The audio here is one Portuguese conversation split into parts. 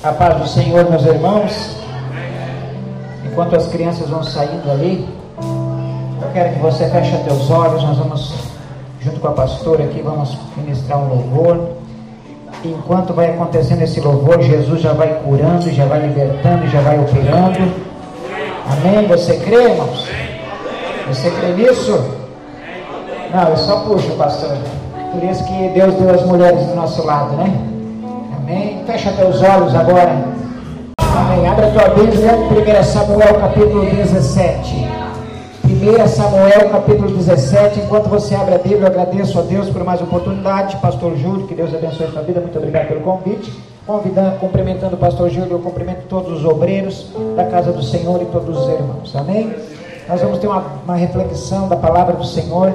A paz do Senhor, meus irmãos. Enquanto as crianças vão saindo ali, eu quero que você feche teus olhos. Nós vamos, junto com a pastora aqui, vamos ministrar um louvor. Enquanto vai acontecendo esse louvor, Jesus já vai curando, já vai libertando, já vai operando. Amém? Você crê, irmãos? Você crê nisso? Não, eu só puxo, pastor. Por isso que Deus deu as mulheres do nosso lado, né? Amém. Fecha teus olhos agora. Amém. Abre a tua Bíblia, 1 Samuel capítulo 17. 1 Samuel capítulo 17. Enquanto você abre a Bíblia, eu agradeço a Deus por mais oportunidade. Pastor Júlio, que Deus abençoe a sua vida. Muito obrigado pelo convite. Convidando, cumprimentando o pastor Júlio, eu cumprimento todos os obreiros da casa do Senhor e todos os irmãos. Amém? Nós vamos ter uma, uma reflexão da palavra do Senhor.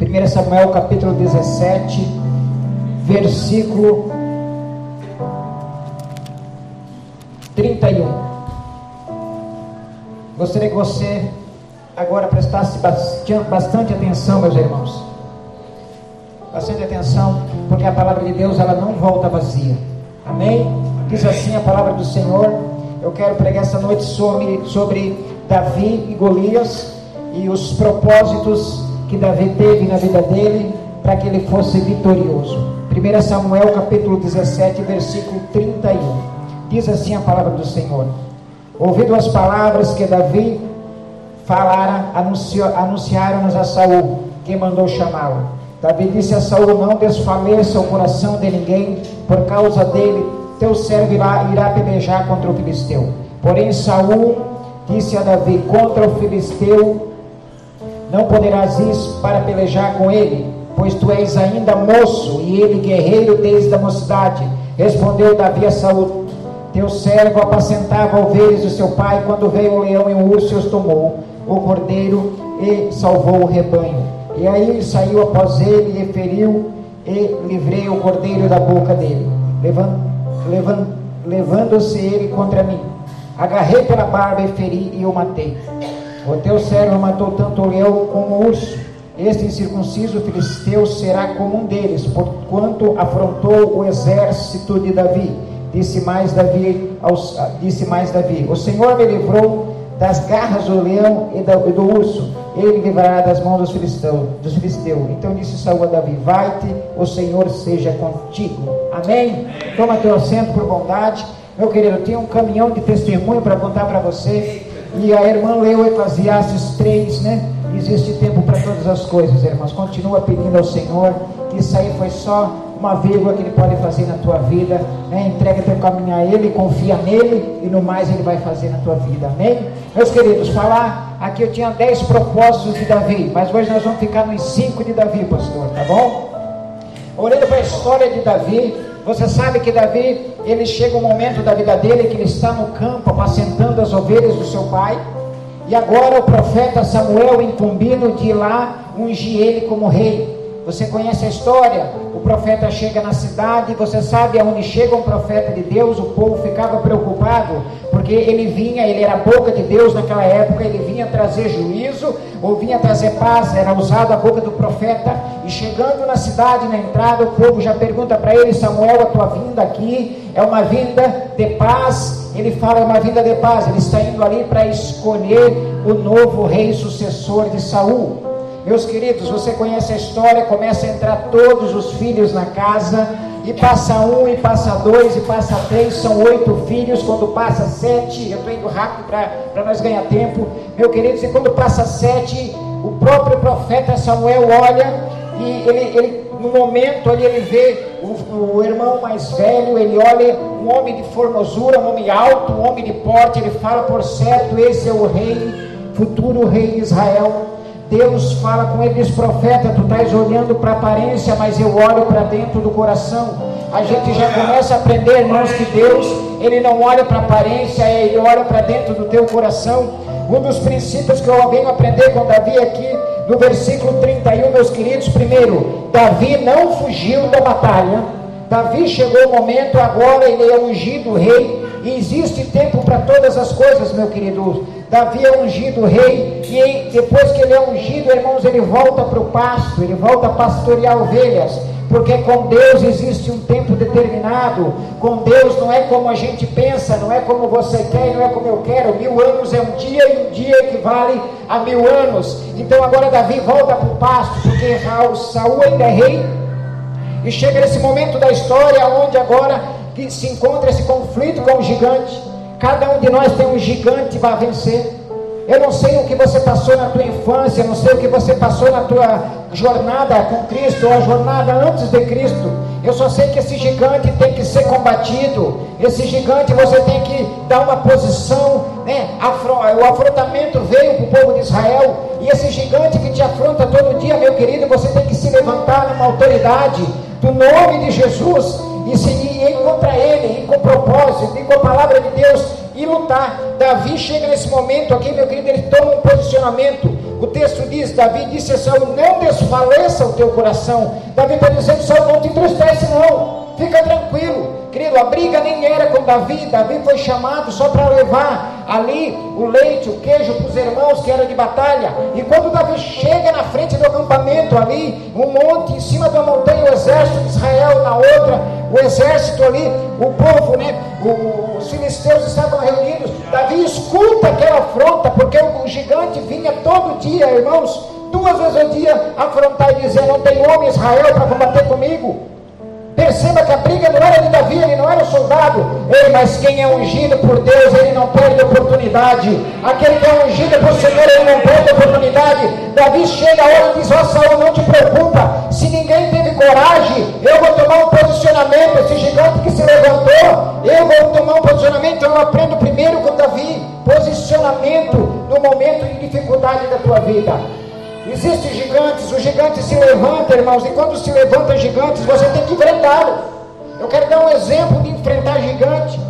1 Samuel capítulo 17, versículo 31. Gostaria que você agora prestasse bastante atenção, meus irmãos. Bastante atenção, porque a palavra de Deus ela não volta vazia. Amém? Diz assim a palavra do Senhor. Eu quero pregar essa noite sobre, sobre Davi e Golias e os propósitos que Davi teve na vida dele para que ele fosse vitorioso. 1 Samuel capítulo 17, versículo 31. Diz assim a palavra do Senhor: Ouvindo as palavras que Davi falara, anunciaram-nos a Saul, que mandou chamá-lo. Davi disse a Saul: Não desfaleça o coração de ninguém, por causa dele, teu servo irá, irá pelejar contra o filisteu. Porém, Saul disse a Davi: Contra o filisteu não poderás ir para pelejar com ele, pois tu és ainda moço e ele guerreiro desde a mocidade. Respondeu Davi a Saul: teu servo apacentava ovelhas do seu pai, quando veio o leão e o urso os tomou, o cordeiro e salvou o rebanho. E aí saiu após ele e feriu e livrei o cordeiro da boca dele, levando-se ele contra mim. Agarrei pela barba e feri e o matei. O teu servo matou tanto o leão como o urso. Este incircunciso filisteu será como um deles, porquanto afrontou o exército de Davi Disse mais Davi, aos, ah, disse mais Davi: O Senhor me livrou das garras do leão e do, e do urso, ele livrará das mãos dos filisteus, dos filisteus. Então disse Saul a Davi: Vai-te, o Senhor seja contigo. Amém? Toma teu assento por bondade. Meu querido, eu tenho um caminhão de testemunho para contar para você. E a irmã leu Eclesiastes 3, né? Existe tempo para todas as coisas, irmãos. Continua pedindo ao Senhor. Isso aí foi só uma vírgula que Ele pode fazer na tua vida. Né? Entrega teu caminho a Ele, confia nele e no mais Ele vai fazer na tua vida. Amém? Meus queridos, falar aqui eu tinha 10 propósitos de Davi, mas hoje nós vamos ficar nos 5 de Davi, pastor, tá bom? Olhando para a história de Davi, você sabe que Davi, ele chega um momento da vida dele que ele está no campo apacentando as ovelhas do seu pai. E agora o profeta Samuel incumbindo de ir lá ungir ele como rei. Você conhece a história? O profeta chega na cidade, você sabe aonde chega um profeta de Deus, o povo ficava preocupado, porque ele vinha, ele era a boca de Deus naquela época, ele vinha trazer juízo, ou vinha trazer paz, era usado a boca do profeta, e chegando na cidade, na entrada, o povo já pergunta para ele, Samuel, a tua vinda aqui é uma vinda de paz, ele fala é uma vinda de paz, ele está indo ali para escolher o novo rei sucessor de Saul. Meus queridos, você conhece a história, começa a entrar todos os filhos na casa, e passa um, e passa dois, e passa três, são oito filhos, quando passa sete, eu estou indo rápido para nós ganhar tempo, meu queridos, e quando passa sete, o próprio profeta Samuel olha, e ele, ele no momento ali ele vê o, o, irmão mais velho, ele olha um homem de formosura, um homem alto, um homem de porte, ele fala, por certo, esse é o rei, futuro rei de Israel, Deus fala com ele, diz profeta, tu estás olhando para a aparência, mas eu olho para dentro do coração. A gente já começa a aprender, irmãos, que Deus, ele não olha para a aparência, ele olha para dentro do teu coração. Um dos princípios que eu venho aprender com Davi aqui, no versículo 31, meus queridos, primeiro, Davi não fugiu da batalha. Davi chegou o momento, agora ele é ungido rei, e existe tempo para todas as coisas, meu querido. Davi é ungido rei, e depois que ele é ungido, irmãos, ele volta para o pasto, ele volta a pastorear ovelhas. porque com Deus existe um tempo determinado. Com Deus não é como a gente pensa, não é como você quer, não é como eu quero. Mil anos é um dia e um dia equivale a mil anos. Então agora Davi volta para o pasto, porque Saul ainda é rei. E chega nesse momento da história onde agora se encontra esse conflito com o gigante. Cada um de nós tem um gigante para vencer. Eu não sei o que você passou na tua infância, não sei o que você passou na tua jornada com Cristo, ou a jornada antes de Cristo. Eu só sei que esse gigante tem que ser combatido. Esse gigante você tem que dar uma posição, né? O afrontamento veio para o povo de Israel. E esse gigante que te afronta todo dia, meu querido, você tem que se levantar numa autoridade do nome de Jesus e se ir contra ele, ir com propósito, ir com a palavra de Deus e lutar. Davi chega nesse momento aqui, meu querido, ele toma um posicionamento. O texto diz: Davi disse a Saul: Não desfaleça o teu coração. Davi está dizendo: Saul, não te entristece, não. Fica tranquilo. Querido, a briga nem era com Davi. Davi foi chamado só para levar ali o leite, o queijo para os irmãos que era de batalha. E quando Davi chega na frente do acampamento ali, um monte em cima da montanha, o exército de Israel na outra, o exército ali, o povo, né? Os filisteus estavam reunidos. Davi escuta aquela afronta, porque o gigante vinha todo dia, irmãos, duas vezes ao dia, afrontar e dizer: Não tem homem Israel para combater comigo. Perceba que a briga não era de Davi, ele não era o soldado. Ei, mas quem é ungido por Deus, ele não perde oportunidade. Aquele que é ungido por Senhor, ele não perde oportunidade. Davi chega a hora e diz: Ó oh, Saul, não te preocupa. Se ninguém teve coragem, eu vou tomar um posicionamento. Esse gigante que se levantou, eu vou tomar um posicionamento. Eu aprendo primeiro com Davi. Posicionamento no momento de dificuldade da tua vida. Existem gigantes, o gigante se levanta, irmãos, e quando se levanta gigantes, você tem que enfrentá-lo. Eu quero dar um exemplo de enfrentar gigante.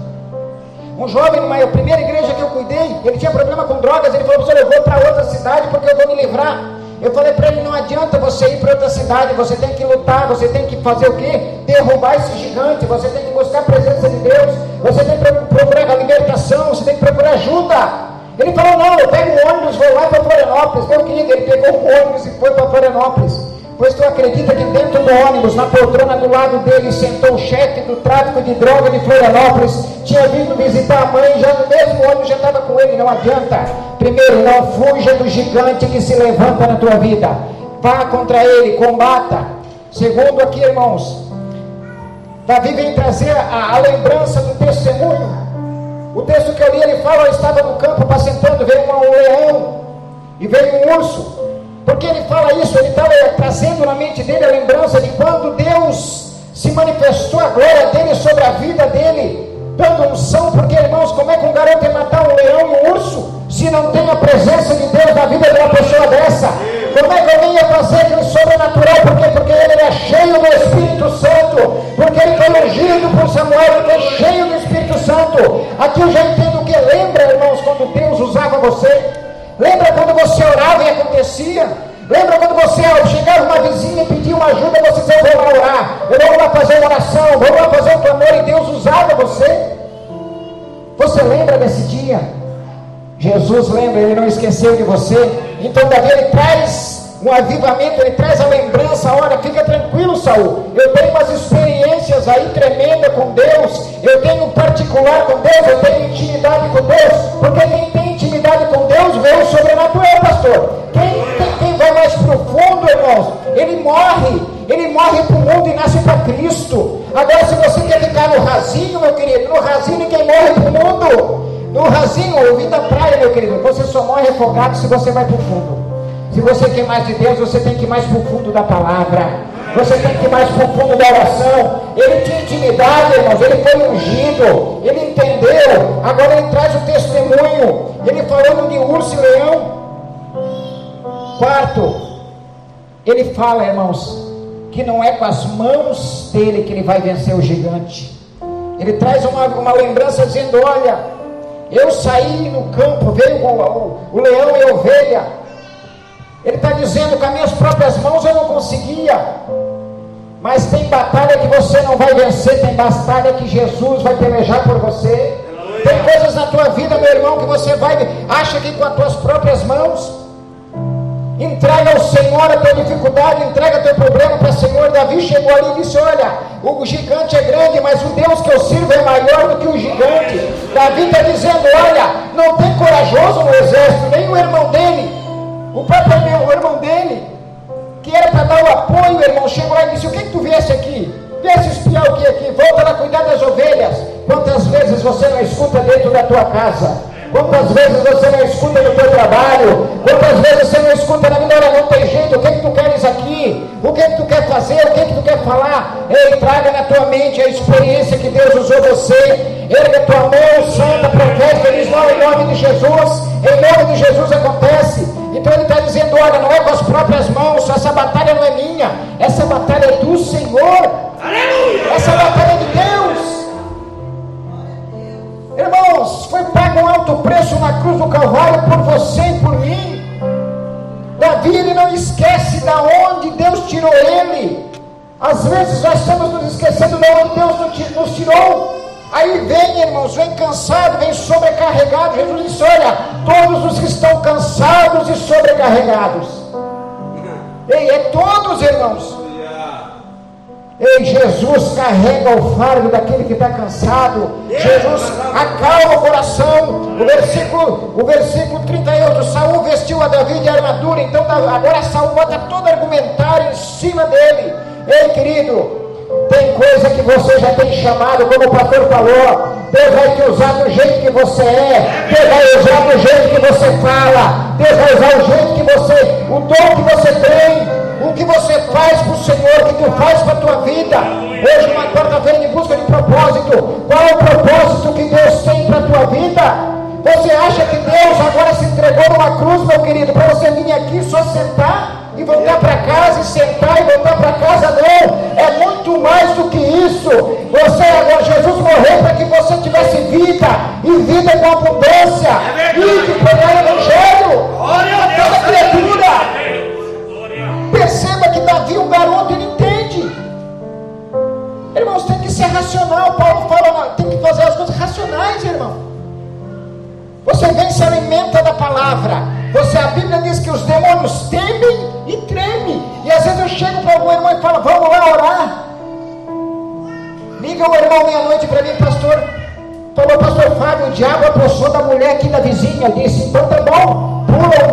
Um jovem, numa primeira igreja que eu cuidei, ele tinha problema com drogas, ele falou, professor, eu vou para outra cidade porque eu vou me livrar. Eu falei para ele, não adianta você ir para outra cidade, você tem que lutar, você tem que fazer o quê? Derrubar esse gigante, você tem que buscar a presença de Deus, você tem que procurar a libertação, você tem que procurar ajuda. Ele falou, não, eu pego um ônibus, vou lá para Florianópolis. Meu querido, ele pegou um ônibus e foi para Florianópolis. Pois tu acredita que dentro do ônibus, na poltrona do lado dele, sentou o chefe do tráfico de droga de Florianópolis, tinha vindo visitar a mãe, já no mesmo ônibus já estava com ele, não adianta. Primeiro, não fuja do gigante que se levanta na tua vida. Vá contra ele, combata. Segundo aqui, irmãos, Davi vem trazer a, a lembrança do testemunho o texto que eu li, ele fala, eu estava no campo apacentando, veio um leão e veio um urso. Porque ele fala isso? Ele estava trazendo na mente dele a lembrança de quando Deus se manifestou a glória dele sobre a vida dele, dando unção, porque irmãos, como é que um garoto ia matar um leão e um urso se não tem a presença de Deus na vida de uma pessoa dessa? É alguém ia fazer aquilo sobrenatural? Por quê? Porque ele era cheio do Espírito Santo. Porque ele foi ungido por Samuel, ele foi cheio do Espírito Santo. Aqui eu já entendo o que lembra, irmãos, quando Deus usava você. Lembra quando você orava e acontecia? Lembra quando você chegava uma vizinha e pedia uma ajuda, você dizia, eu vou lá orar, eu vou lá fazer uma oração, vou lá fazer um clamor e Deus usava você? Você lembra desse dia? Jesus lembra, ele não esqueceu de você. Então Davi ele traz um avivamento, ele traz a lembrança, olha, fica tranquilo, Saul. Eu tenho umas experiências aí tremendas com Deus, eu tenho um particular com Deus, eu tenho intimidade com Deus, porque quem tem intimidade com Deus vê o sobrenatural, pastor. Quem, quem vai mais profundo, irmãos, ele morre, ele morre para o mundo e nasce para Cristo. Agora, se você quer ficar no rasinho, meu querido, no rasinho ninguém morre para o mundo. No rasinho, ouvindo a praia, meu querido, você só morre afogado se você vai para o fundo. Se você quer mais de Deus, você tem que ir mais para o fundo da palavra. Você tem que ir mais para o fundo da oração. Ele tinha intimidade, irmãos. Ele foi ungido. Ele entendeu. Agora ele traz o testemunho. Ele falando de urso e leão. Quarto, ele fala, irmãos, que não é com as mãos dele que ele vai vencer o gigante. Ele traz uma, uma lembrança dizendo: Olha, eu saí no campo, veio o, o, o leão e a ovelha. Ele está dizendo com as minhas próprias mãos eu não conseguia. Mas tem batalha que você não vai vencer, tem batalha que Jesus vai pelejar por você. Tem coisas na tua vida, meu irmão, que você vai, acha que com as tuas próprias mãos. Entrega ao Senhor a tua dificuldade, entrega teu problema para o Senhor. Davi chegou ali e disse: Olha, o gigante é grande, mas o Deus que eu sirvo é maior do que o gigante. Davi está dizendo: Olha, não tem corajoso no exército, nem o irmão dele, o próprio meu, o irmão dele, que era para dar o apoio, irmão, chegou lá e disse: O que, que tu viesse aqui? Viesse espiar o que aqui? Volta lá cuidar das ovelhas. Quantas vezes você não escuta dentro da tua casa? Quantas vezes você não escuta no teu trabalho? Quantas vezes você não escuta na minha hora, não tem jeito, o que, é que tu queres aqui? O que, é que tu quer fazer? O que, é que tu quer falar? Ei, traga na tua mente a experiência que Deus usou você. Erga tua mão santa, profeta, diz, não, em nome de Jesus, em nome de Jesus acontece. Então ele está dizendo, olha, não é com as próprias mãos, essa batalha não é minha, essa batalha é do Senhor. Aleluia! Essa batalha cruz do Calvário por você e por mim. Davi ele não esquece da onde Deus tirou ele. Às vezes nós estamos nos esquecendo de onde Deus nos tirou. Aí vem, irmãos, vem cansado, vem sobrecarregado. Jesus disse: Olha, todos os que estão cansados e sobrecarregados. Ei, é todos, irmãos. Ei, Jesus carrega o fardo daquele que está cansado. Jesus acalma o coração. O versículo, o versículo 38, Saul vestiu a Davi de armadura. Então agora Saul bota todo argumentário em cima dele. Ei, querido, tem coisa que você já tem chamado, como o pastor falou. Deus vai te usar do jeito que você é. Deus vai usar do jeito que você fala. Deus vai usar o jeito que você, o dom que você tem o que você faz para o Senhor, o que tu faz para a tua vida. Hoje, uma quarta-feira em busca de propósito. Qual é o propósito que Deus tem para a tua vida? Você acha que Deus agora se entregou numa cruz, meu querido, para você vir aqui só sentar e voltar para casa e sentar e voltar para casa? Não, é muito mais do que isso. Você agora, Jesus morreu para que você tivesse vida e vida com abundância. É e que pregar o Evangelho a toda criatura. Que Davi, um garoto, ele entende. Irmãos, tem que ser racional. Paulo fala, tem que fazer as coisas racionais, irmão. Você vem se alimenta da palavra. Você, a Bíblia diz que os demônios temem e tremem. E às vezes eu chego para algum irmão e falo, vamos lá orar. Liga o irmão meia-noite para mim, pastor. Falou, pastor Fábio, o diabo apossou da mulher aqui da vizinha. Disse, então tá bom, pula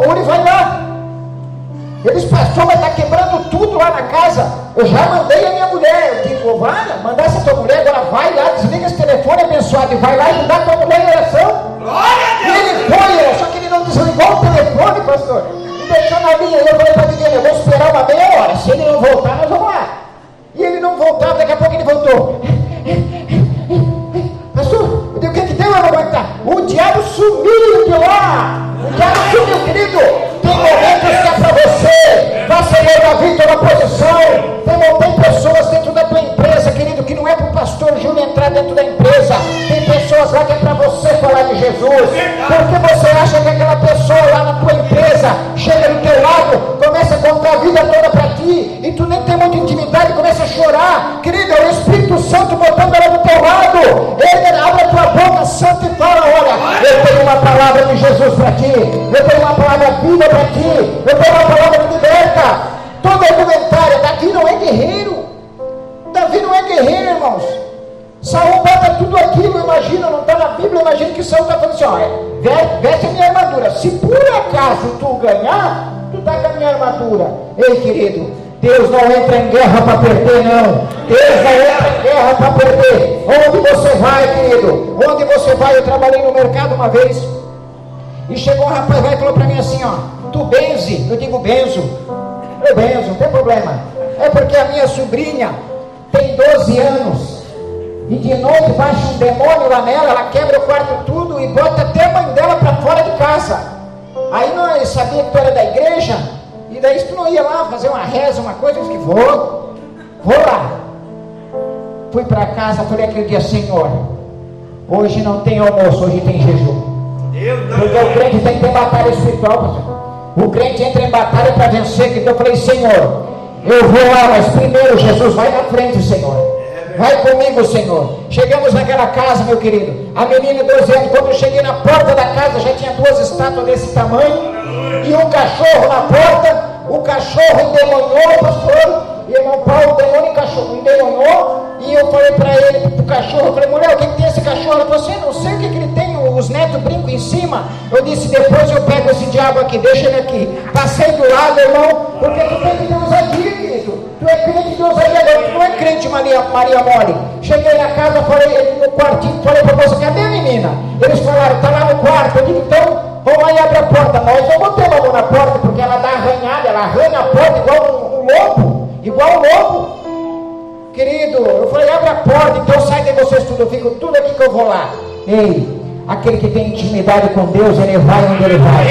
pastor, mas está quebrando tudo lá na casa. Eu já mandei a minha mulher. Eu digo, vai, mandasse a tua mulher, agora vai lá, desliga esse telefone abençoado e vai lá ajudar a tua mulher em oração. Glória a Deus! E ele foi, só que ele não desligou o telefone, pastor. E deixou na linha. Eu falei para ninguém, eu vou esperar uma meia hora. Se ele não voltar, nós vamos lá. E ele não voltava, daqui a pouco ele voltou. Pastor, o que, que deu, irmão? O diabo sumiu de lá. O diabo sumiu, querido. Tem momentos que é para você. Vai ser Davi toda posição. Tem, tem pessoas dentro da tua empresa, querido, que não é para o pastor Júlio entrar dentro da empresa. Tem pessoas lá que é para você falar de Jesus. Porque você acha que aquela pessoa lá na tua empresa chega do teu lado, começa a contar a vida toda para ti, e tu nem tem muita intimidade, começa a chorar. Querido, é o Espírito Santo botando ela do teu lado. Ele abre a tua boca santa e fala: Olha, eu tenho uma palavra de Jesus para. Eu tenho uma palavra vida para ti. Eu tenho uma palavra que liberta. Todo argumentário, Davi não é guerreiro. Davi não é guerreiro, irmãos. Saul bota tudo aquilo, imagina, não está na Bíblia, imagina que Saul está falando assim, olha, veste a minha armadura. Se por acaso tu ganhar, tu está com a minha armadura. Ei, querido, Deus não entra em guerra para perder, não. Deus não entra em guerra para perder. Onde você vai, querido? Onde você vai? Eu trabalhei no mercado uma vez. E chegou um rapaz lá e falou para mim assim, ó, tu benze? Eu digo benzo. Eu benzo, não tem problema. É porque a minha sobrinha tem 12 anos. E de noite baixa um demônio lá nela, ela quebra o quarto tudo e bota até a mãe dela para fora de casa. Aí nós sabia que tu era da igreja, e daí tu não ia lá fazer uma reza, uma coisa, eu disse vou, vou lá. Fui para casa, falei aquele dia, Senhor, hoje não tem almoço, hoje tem jejum. Porque o crente tem que ter batalha espiritual. O crente entra em batalha para vencer. Então eu falei, Senhor, eu vou lá, mas primeiro Jesus, vai na frente, Senhor. Vai comigo, Senhor. Chegamos naquela casa, meu querido. A menina de 12 anos, quando eu cheguei na porta da casa, já tinha duas estátuas desse tamanho. E um cachorro na porta, o cachorro endemoniou, pastor. E irmão Paulo, o demônio cachorro endemoniou. E eu falei para ele, pro cachorro, eu falei, mulher, o que, que tem esse cachorro? Ela falou assim, não sei o que, que ele tem, os netos brincam em cima. Eu disse, depois eu pego esse diabo aqui, deixa ele aqui. Passei do lado, irmão, porque tu tem que ter ousadia, querido. Tu é crente de ousadia, tu não é crente Maria, Maria Mole. Cheguei na casa, falei no quartinho, falei para você, cadê a menina? Eles falaram, está lá no quarto. Eu digo, então, vamos e abre a porta. Nós não botamos a mão na porta, porque ela dá arranhada, ela arranha a porta igual um, um lobo, igual um lobo. Querido, eu falei, abre a porta, então sai de vocês tudo, eu fico tudo aqui que eu vou lá. Ei, Aquele que tem intimidade com Deus, ele vai onde ele vai.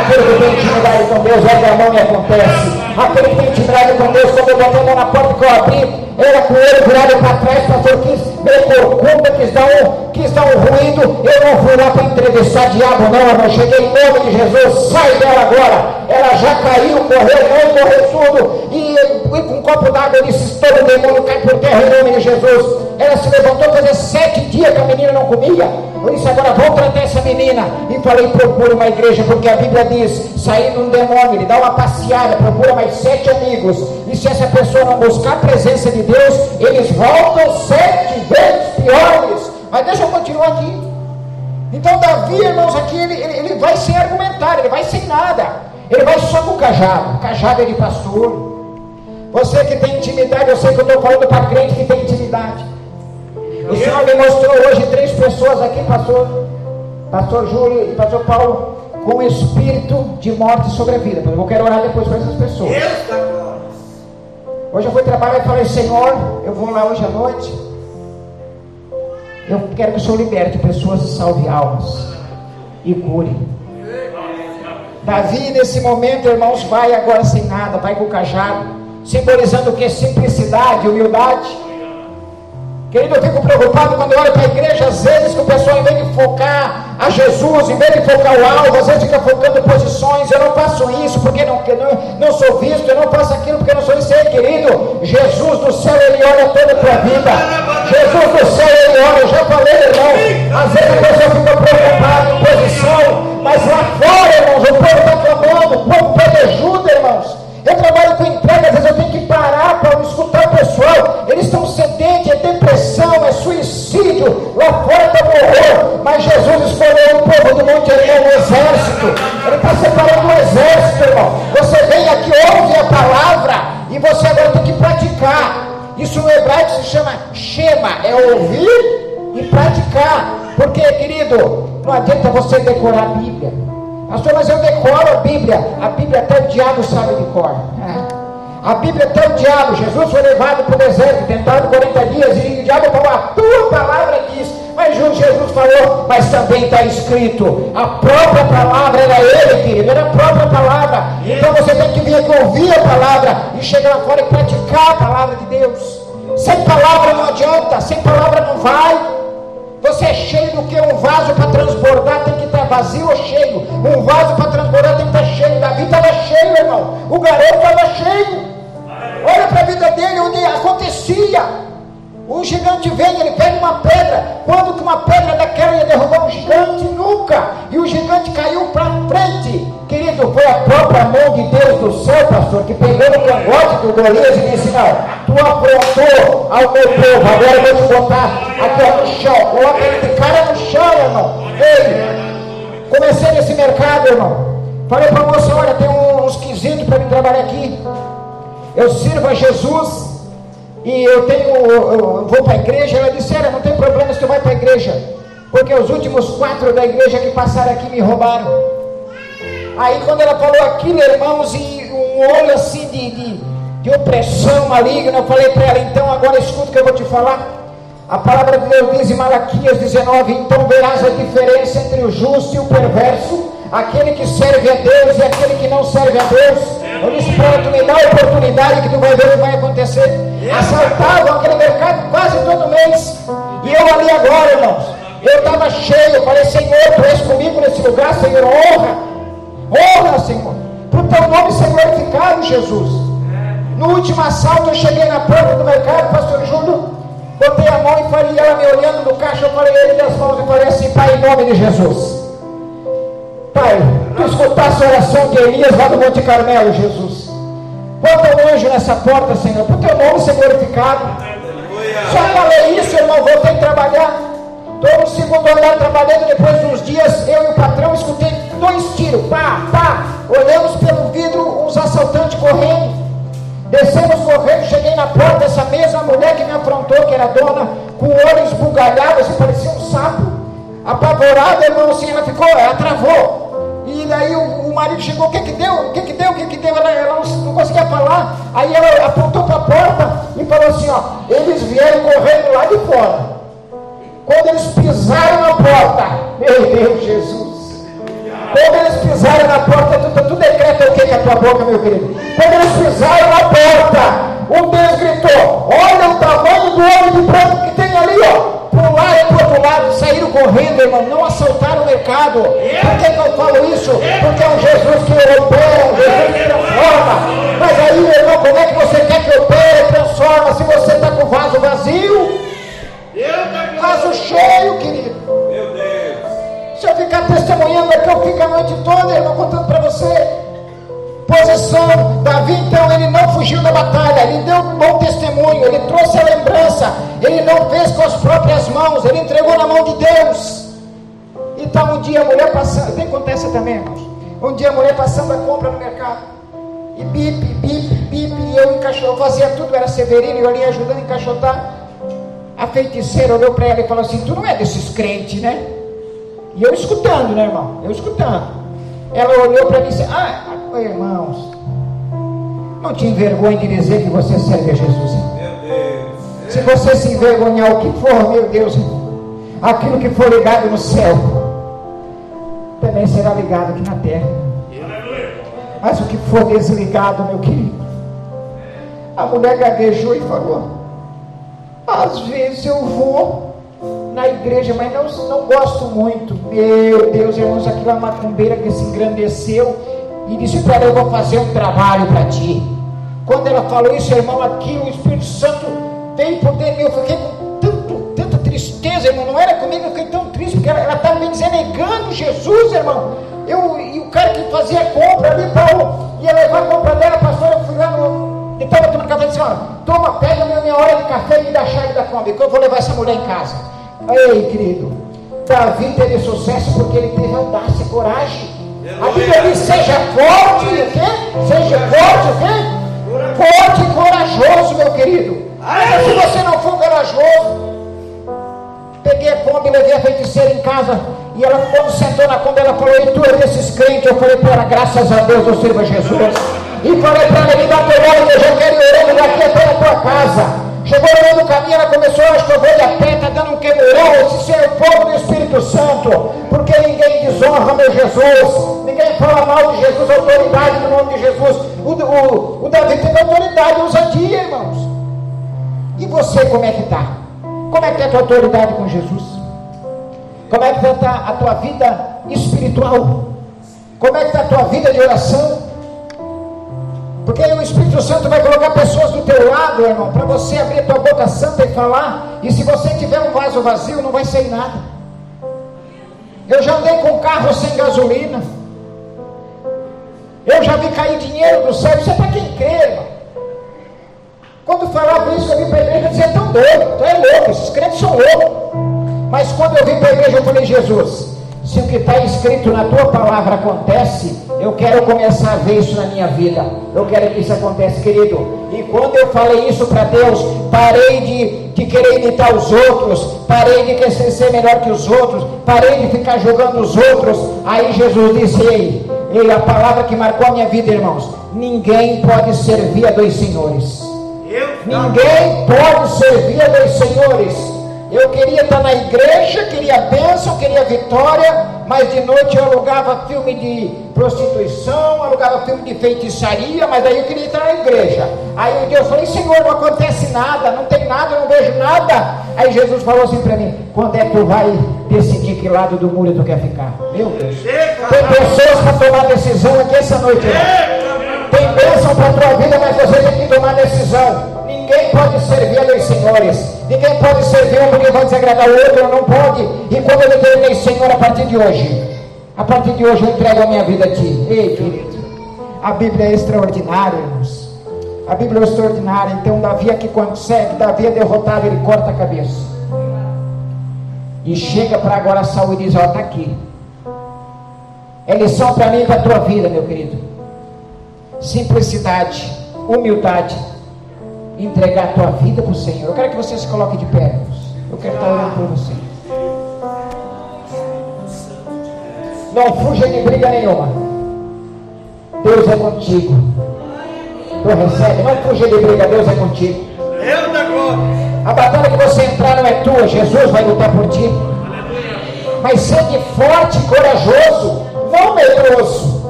Aquele que tem intimidade com Deus, é que a mão me acontece. Aquele que tem intimidade com Deus, quando eu botei na porta que eu abri, era com ele virado para trás, pastor, quis meio corcunda, quis dar um, quis dar um ruído. Eu não fui lá para entrevistar diabo, não, irmão. Cheguei em nome de Jesus, sai dela agora. Ela já caiu, correu, não correu tudo. E, e com um copo d'água, eu disse: todo demônio cai por terra em nome de Jesus. Ela se levantou, fazia sete dias que a menina não comia. Eu disse: agora vou tratar essa menina. E falei: procure uma igreja, porque a Bíblia diz: saindo um demônio, ele dá uma passeada, procura mais sete amigos. E se essa pessoa não buscar a presença de Deus, eles voltam sete vezes piores. Mas deixa eu continuar aqui. Então, Davi, irmãos, aqui ele, ele, ele vai sem argumentar, ele vai sem nada. Ele vai só com o cajado. O cajado é de pastor. Você que tem intimidade, eu sei que eu estou falando para crente que tem intimidade. O Senhor me mostrou hoje três pessoas aqui, pastor, pastor Júlio e pastor Paulo, com espírito de morte sobre a vida. Eu quero orar depois para essas pessoas. Hoje eu fui trabalhar e falei, Senhor, eu vou lá hoje à noite. Eu quero que o Senhor liberte pessoas e salve almas e cure. Davi, nesse momento, irmãos, vai agora sem nada, vai com o cajado, simbolizando o que? Simplicidade, humildade. Querido, eu fico preocupado quando eu olho para a igreja, às vezes que o pessoal, em vez de focar a Jesus, em vez de focar o alvo, às vezes fica focando posições. Eu não faço isso porque não, não, não sou visto, eu não faço aquilo porque não sou isso. Ei, querido, Jesus do céu, Ele olha toda a tua vida. Jesus do céu, Ele olha, eu já falei, irmão. Às vezes a pessoa fica preocupada em posição, mas lá fora, irmãos, o povo está clamando, o povo pede ajuda, irmãos. É ouvir e praticar. Porque, querido, não adianta você decorar a Bíblia. Pastor, mas eu decoro a Bíblia. A Bíblia até o diabo sabe de cor. A Bíblia até o diabo. Jesus foi levado para o deserto, tentado 40 dias, e o diabo falou: A tua palavra diz. Mas Jesus falou, mas também está escrito. A própria palavra era ele, querido, era a própria palavra. Então você tem que vir ouvir a palavra e chegar lá fora e praticar a palavra de Deus. Sem palavra não adianta, sem palavra não vai. Você é cheio do que? Um vaso para transbordar tem que estar vazio ou cheio? Um vaso para transbordar tem que estar cheio. Davi estava cheio, irmão. O garoto estava cheio. Olha para a vida dele, onde acontecia. O gigante vem, ele pega uma pedra. Quando que uma pedra daquela ia derrubar um gigante? Nunca. E o gigante caiu para frente. Querido, foi a própria mão de Deus do céu, pastor, que pegou no cangote do Golias e disse: Não, tu afrontou ao meu povo, agora eu vou te botar aqui no chão. Coloca ele de cara no chão, irmão. Ei, comecei nesse mercado, irmão. Falei para você: Olha, tem uns quesitos para me trabalhar aqui. Eu sirvo a Jesus e eu tenho, eu vou para a igreja. Ela disse: Olha, não tem problema se tu vai para a igreja, porque os últimos quatro da igreja que passaram aqui me roubaram. Aí quando ela falou aquilo, irmãos, e um olho assim de, de, de opressão maligna, eu falei para ela, então agora escuta o que eu vou te falar. A palavra de Deus diz em Malaquias 19, então verás a diferença entre o justo e o perverso, aquele que serve a Deus e aquele que não serve a Deus. Eu disse para ela, tu me dá a oportunidade que tu vai ver o que vai acontecer. Assaltavam aquele mercado quase todo mês. E eu ali agora, irmãos, eu estava cheio, eu falei, Senhor, tu és comigo nesse lugar, Senhor, honra. Honra, Senhor. Para o teu nome ser glorificado, Jesus. No último assalto, eu cheguei na porta do mercado, pastor Júlio, botei a mão e falei, ela me olhando no caixa, eu falei, ele das mãos e falei assim, Pai, em nome de Jesus. Pai, tu escutaste a oração de Elias lá do Monte Carmelo, Jesus. Bota um anjo nessa porta, Senhor, para o teu nome ser glorificado. Só falei isso, irmão, voltei a trabalhar. Estou no segundo andar trabalhando, depois de uns dias, eu e o patrão escutei dois tiros, pá, pá. Olhamos pelo vidro, uns assaltantes correndo. Descemos correndo, cheguei na porta, essa mesma mulher que me afrontou, que era dona, com olhos esbugalhados, parecia um sapo, apavorada, irmão, assim, ela ficou, ela travou. E daí o, o, marido chegou, o que que deu? O que que deu? O que que deu? Ela, ela não, não, conseguia falar. Aí ela apontou para a porta e falou assim, ó, eles vieram correndo lá de fora. Quando eles pisaram na porta, meu Deus, Jesus. Quando eles pisaram na porta, tu, tu decreta o que com a tua boca, meu querido? Quando eles pisaram na porta, um Deus gritou: Olha o tamanho do homem de branco que tem ali, ó. Pularam para o outro lado, saíram correndo, irmão. Não assaltaram o mercado. Por que, que eu falo isso? Porque é um Jesus que opera, um Jesus que transforma. Mas aí, meu irmão, como é que você quer que opere, transforma, se você está com o vaso vazio? Vaso cheio, querido. Ficar testemunhando aqui, eu fico a noite toda, irmão, contando para você posição. Davi, então, ele não fugiu da batalha, ele deu um bom testemunho, ele trouxe a lembrança, ele não fez com as próprias mãos, ele entregou na mão de Deus. Então, um dia a mulher passando, tem acontece também. Um dia a mulher passando a compra no mercado, e bip, bip, bip, e eu fazia tudo, era Severino, e eu ali ajudando a encaixotar. A feiticeira olhou para ela e falou assim: Tu não é desses crentes, né? E eu escutando, né, irmão? Eu escutando. Ela olhou para mim e disse: Ah, irmãos, não te envergonhe de dizer que você serve a Jesus. Se você se envergonhar o que for, meu Deus, aquilo que for ligado no céu, também será ligado aqui na terra. Mas o que for desligado, meu querido, a mulher gaguejou e falou: Às vezes eu vou na igreja, mas não, não gosto muito. Meu Deus, irmãos, aquela macumbeira que se engrandeceu e disse para ela: Eu vou fazer um trabalho para ti. Quando ela falou isso, irmão, aqui o Espírito Santo veio por dentro. Eu fiquei com tanto, tanta tristeza, irmão. Não era comigo, eu fiquei tão triste, porque ela estava me denegando Jesus, irmão. Eu, e o cara que fazia compra ali, Paulo, ia levar a compra dela, pastor, eu fui lá no. Ele estava tomando café e disse: toma, pega minha hora de café e me dá chave da Kombi, que eu vou levar essa mulher em casa. Ei, querido, Davi teve sucesso porque ele teve audácia, coragem. A Bíblia diz: seja forte, o quê? Seja forte, o quê? Forte e corajoso, meu querido. Mas se você não for corajoso, peguei a Kombi, levei a feiticeira em casa. E ela, quando sentou na Kombi, ela falou: E tu é desses crentes? Eu falei para ela: Graças a Deus, eu sirvo a Jesus. E falei para ela: Me dá teu nome, eu já quero ir orando daqui até a tua casa. Chegou no meio do caminho, ela começou, acho eu vou de a pé, está dando um queimurão, esse ser o povo do Espírito Santo, porque ninguém desonra meu Jesus, ninguém fala mal de Jesus, autoridade no nome de Jesus. O, o, o Davi teve autoridade, ousadia, irmãos. E você, como é que está? Como é que está a tua autoridade com Jesus? Como é que está a tua vida espiritual? Como é que está a tua vida de oração? Porque o Espírito Santo vai colocar pessoas do teu lado, irmão, para você abrir tua boca santa e falar. E se você tiver um vaso vazio, não vai sair nada. Eu já andei com carro sem gasolina. Eu já vi cair dinheiro do céu. Isso é para quem crê, irmão. Quando falava isso, eu vim para a igreja dizia: tão doido, tu é louco, esses crentes são loucos. Mas quando eu vim para a igreja, eu falei: Jesus, se o que está escrito na tua palavra acontece, eu quero começar a ver isso na minha vida. Eu quero que isso aconteça, querido. E quando eu falei isso para Deus, parei de, de querer imitar os outros, parei de querer ser melhor que os outros, parei de ficar jogando os outros. Aí Jesus disse: Ei, ei, a palavra que marcou a minha vida, irmãos: ninguém pode servir a dois senhores. Ninguém pode servir a dois senhores. Eu queria estar na igreja, queria bênção, queria vitória, mas de noite eu alugava filme de prostituição, alugava filme de feitiçaria, mas aí eu queria entrar na igreja. Aí eu falei, Senhor, não acontece nada, não tem nada, não vejo nada. Aí Jesus falou assim para mim, quando é que tu vai decidir que lado do muro tu quer ficar? Meu Deus. Tem pessoas para tomar decisão aqui essa noite. Né? Tem bênção para a tua vida, mas você tem que tomar decisão. Ninguém pode servir a dois senhores. Ninguém pode servir um porque vai desagradar o outro, não pode. E quando eu determinei, Senhor, a partir de hoje, A partir de hoje eu entrego a minha vida a ti. Ei, querido. A Bíblia é extraordinária, irmãos. A Bíblia é extraordinária. Então, Davi aqui consegue. Davi é derrotado, ele corta a cabeça. E chega para agora Saul e diz: Ó, está aqui. É lição para mim e para a tua vida, meu querido. Simplicidade, humildade, entregar a tua vida para o Senhor. Eu quero que você se coloque de pé, irmãos. Eu quero estar orando por você. Não fuja de briga nenhuma. Deus é contigo. Tu recebe, não fuja de briga, Deus é contigo. A batalha que você entrar não é tua, Jesus vai lutar por ti. Mas seja forte e corajoso, não medroso.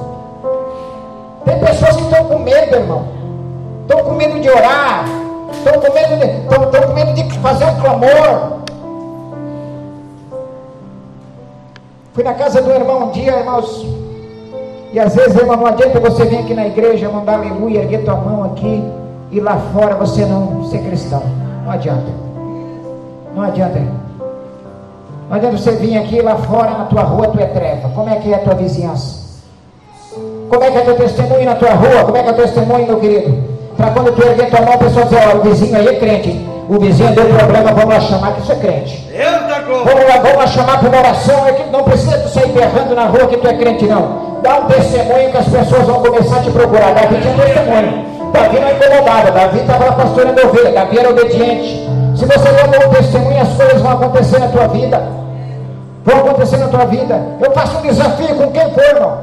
Tem pessoas que estão com medo, irmão. Estão com medo de orar. Estão com medo de, estão, estão com medo de fazer um clamor. Fui na casa do irmão um dia, irmãos. E às vezes, irmão, não adianta você vir aqui na igreja, mandar aleluia, erguer tua mão aqui e lá fora você não ser cristão. Não adianta. Não adianta. Não adianta você vir aqui lá fora na tua rua, tu é treva. Como é que é a tua vizinhança? Como é que é teu testemunho na tua rua? Como é que é teu testemunho, meu querido? Para quando tu erguer tua mão, a pessoa dizer, ó, o vizinho aí é crente. O vizinho deu problema, vamos lá chamar que isso é crente. Vamos lá, vamos lá chamar para uma oração. É que não precisa tu sair berrando na rua que tu é crente, não. Dá um testemunho que as pessoas vão começar a te procurar. Davi tinha testemunho. Davi não incomodava, Davi estava pastorando ovelha, Davi era obediente. Se você der um bom testemunho, as coisas vão acontecer na tua vida. Vão acontecer na tua vida. Eu faço um desafio com quem for, irmão.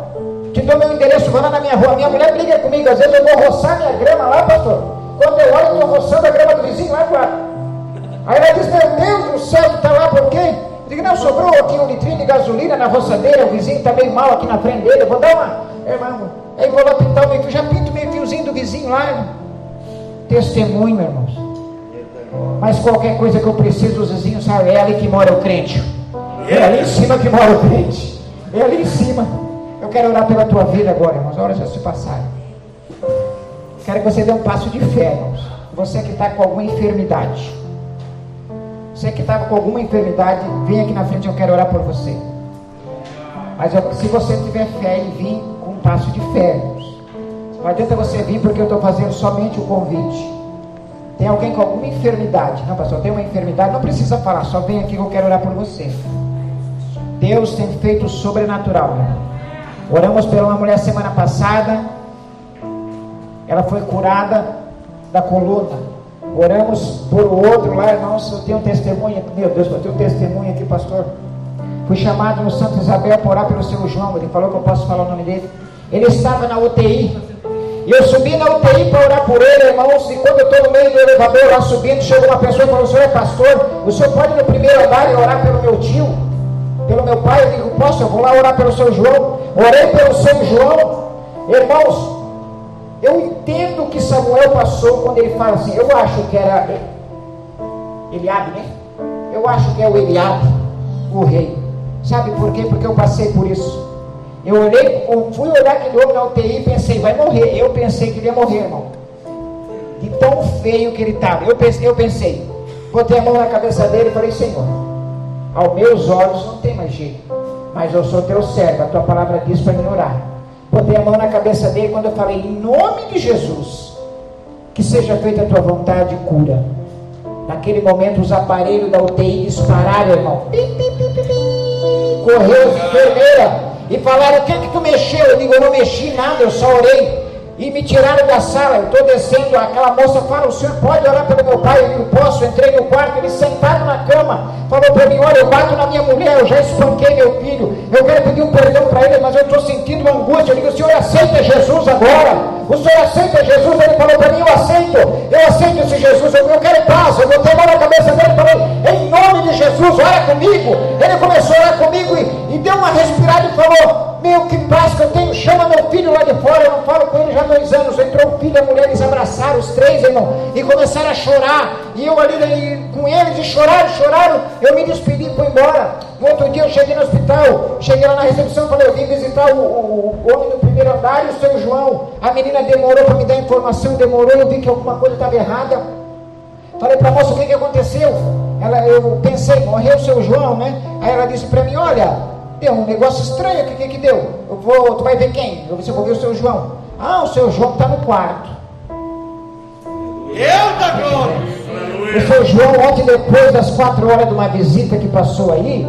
Te dou meu endereço, vai lá na minha rua. Minha mulher briga comigo, às vezes eu vou roçar minha grama lá, pastor. Quando eu olho, estou roçando a grama do vizinho lá fora. Aí ela diz, meu Deus do céu, que está lá por quê? Eu digo, não, sobrou aqui um litrinho de gasolina na roçadeira, o vizinho está meio mal aqui na frente dele, eu vou dar uma. Irmão, aí vou lá pintar o meio já pinto o meio do vizinho lá. Testemunho, irmãos. Mas qualquer coisa que eu preciso, os vizinhos sabem, é ali que mora o crente. É ali em cima que mora o crente. É ali em cima. Eu quero orar pela tua vida agora, irmãos. Horas já se passaram. Quero que você dê um passo de fé, irmãos. Você que está com alguma enfermidade. Você que estava com alguma enfermidade, vem aqui na frente, eu quero orar por você. Mas eu, se você tiver fé e vir com um passo de fé, irmãos. Não adianta você vir porque eu estou fazendo somente o convite. Tem alguém com alguma enfermidade? Não, pastor, tem uma enfermidade? Não precisa falar, só vem aqui que eu quero orar por você. Deus tem feito sobrenatural. Oramos pela uma mulher semana passada. Ela foi curada da coluna. Oramos por outro lá, irmãos. Eu tenho um testemunho. Meu Deus, eu tenho um testemunho aqui, pastor. Fui chamado no Santo Isabel para orar pelo seu João. Ele falou que eu posso falar o nome dele. Ele estava na UTI. E eu subi na UTI para orar por ele, irmãos. E quando eu estou no meio do elevador lá subindo, chegou uma pessoa e falou: O senhor é pastor? O senhor pode no primeiro andar e orar pelo meu tio? Pelo meu pai? Eu digo: Posso? Eu vou lá orar pelo seu João. Orei pelo seu João. Irmãos, eu entendo o que Samuel passou quando ele fala assim. Eu acho que era Eliabe, né? Eu acho que é o Eliabe, o rei. Sabe por quê? Porque eu passei por isso. Eu olhei, eu fui olhar aquele homem na UTI e pensei, vai morrer. Eu pensei que ele ia morrer, irmão. De tão feio que ele estava. Eu pensei, eu pensei, botei a mão na cabeça dele e falei, Senhor, aos meus olhos não tem mais jeito. Mas eu sou teu servo, a tua palavra diz para me orar. Botei a mão na cabeça dele quando eu falei, em nome de Jesus, que seja feita a tua vontade e cura. Naquele momento os aparelhos da UTI dispararam, irmão. Correu enfermeira e falaram: O que que tu mexeu? Eu digo: Eu não mexi nada, eu só orei. E me tiraram da sala. Eu estou descendo. Aquela moça fala: O senhor pode orar pelo meu pai? Eu digo: Posso. Entrei no quarto, ele sentado na cama. Falou para mim: Olha, eu bato na minha mulher. Eu já espanquei meu filho. Eu quero pedir um perdão para ele, mas eu estou sentindo uma angústia. Eu digo: O senhor aceita Jesus agora? O senhor aceita Jesus? Ele falou para mim: Eu aceito. Eu aceito esse Jesus. Eu, eu quero paz. Eu botei a mão na cabeça dele e falei: Em nome de Jesus, ora comigo. Ele começou a orar comigo e, e deu uma respirada e falou: meu, que paz que eu tenho, chama meu filho lá de fora. Eu não falo com ele já há dois anos. Entrou o filho e a mulher, eles abraçaram os três, irmão, e começaram a chorar. E eu ali, ali com eles, e choraram, choraram. Eu me despedi e fui embora. No outro dia eu cheguei no hospital, cheguei lá na recepção, falei, eu vim visitar o, o, o homem do primeiro andar e o seu João. A menina demorou para me dar informação, demorou, eu vi que alguma coisa estava errada. Falei para a moça o que, que aconteceu. Ela, eu pensei, morreu o seu João, né? Aí ela disse para mim, olha, Deu um negócio estranho, o que, que, deu? Eu vou, tu vai ver quem? Eu vou ver o seu João. Ah, o seu João está no quarto. Eu da glória! O seu João, ontem, depois das quatro horas de uma visita que passou aí,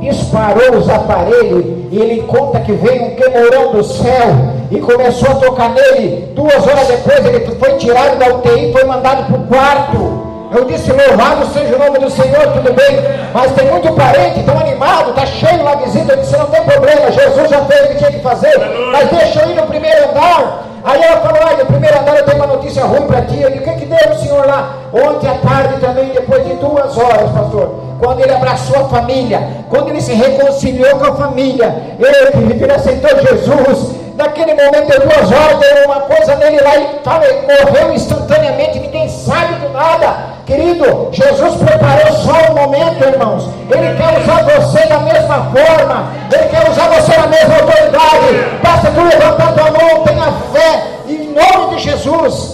disparou os aparelhos e ele conta que veio um queimorão do céu e começou a tocar nele. Duas horas depois ele foi tirado da UTI e foi mandado para o quarto. Eu disse, louvado seja o nome do Senhor, tudo bem, mas tem muito parente, tão animado, está cheio lá visita, eu disse, não tem problema, Jesus já fez o que tinha que fazer, mas deixa eu ir no primeiro andar. Aí ela falou, olha, no primeiro andar eu tenho uma notícia ruim para ti. Eu disse, o que, que deu o senhor lá? Ontem à tarde também, depois de duas horas, pastor, quando ele abraçou a família, quando ele se reconciliou com a família, ele, ele aceitou Jesus, naquele momento de duas horas, deu uma coisa nele lá e fala, morreu instantaneamente, ninguém sabe de nada. Querido, Jesus preparou só um momento, irmãos. Ele quer usar você da mesma forma. Ele quer usar você na mesma autoridade. Basta tu levantar tua mão, tenha fé em nome de Jesus.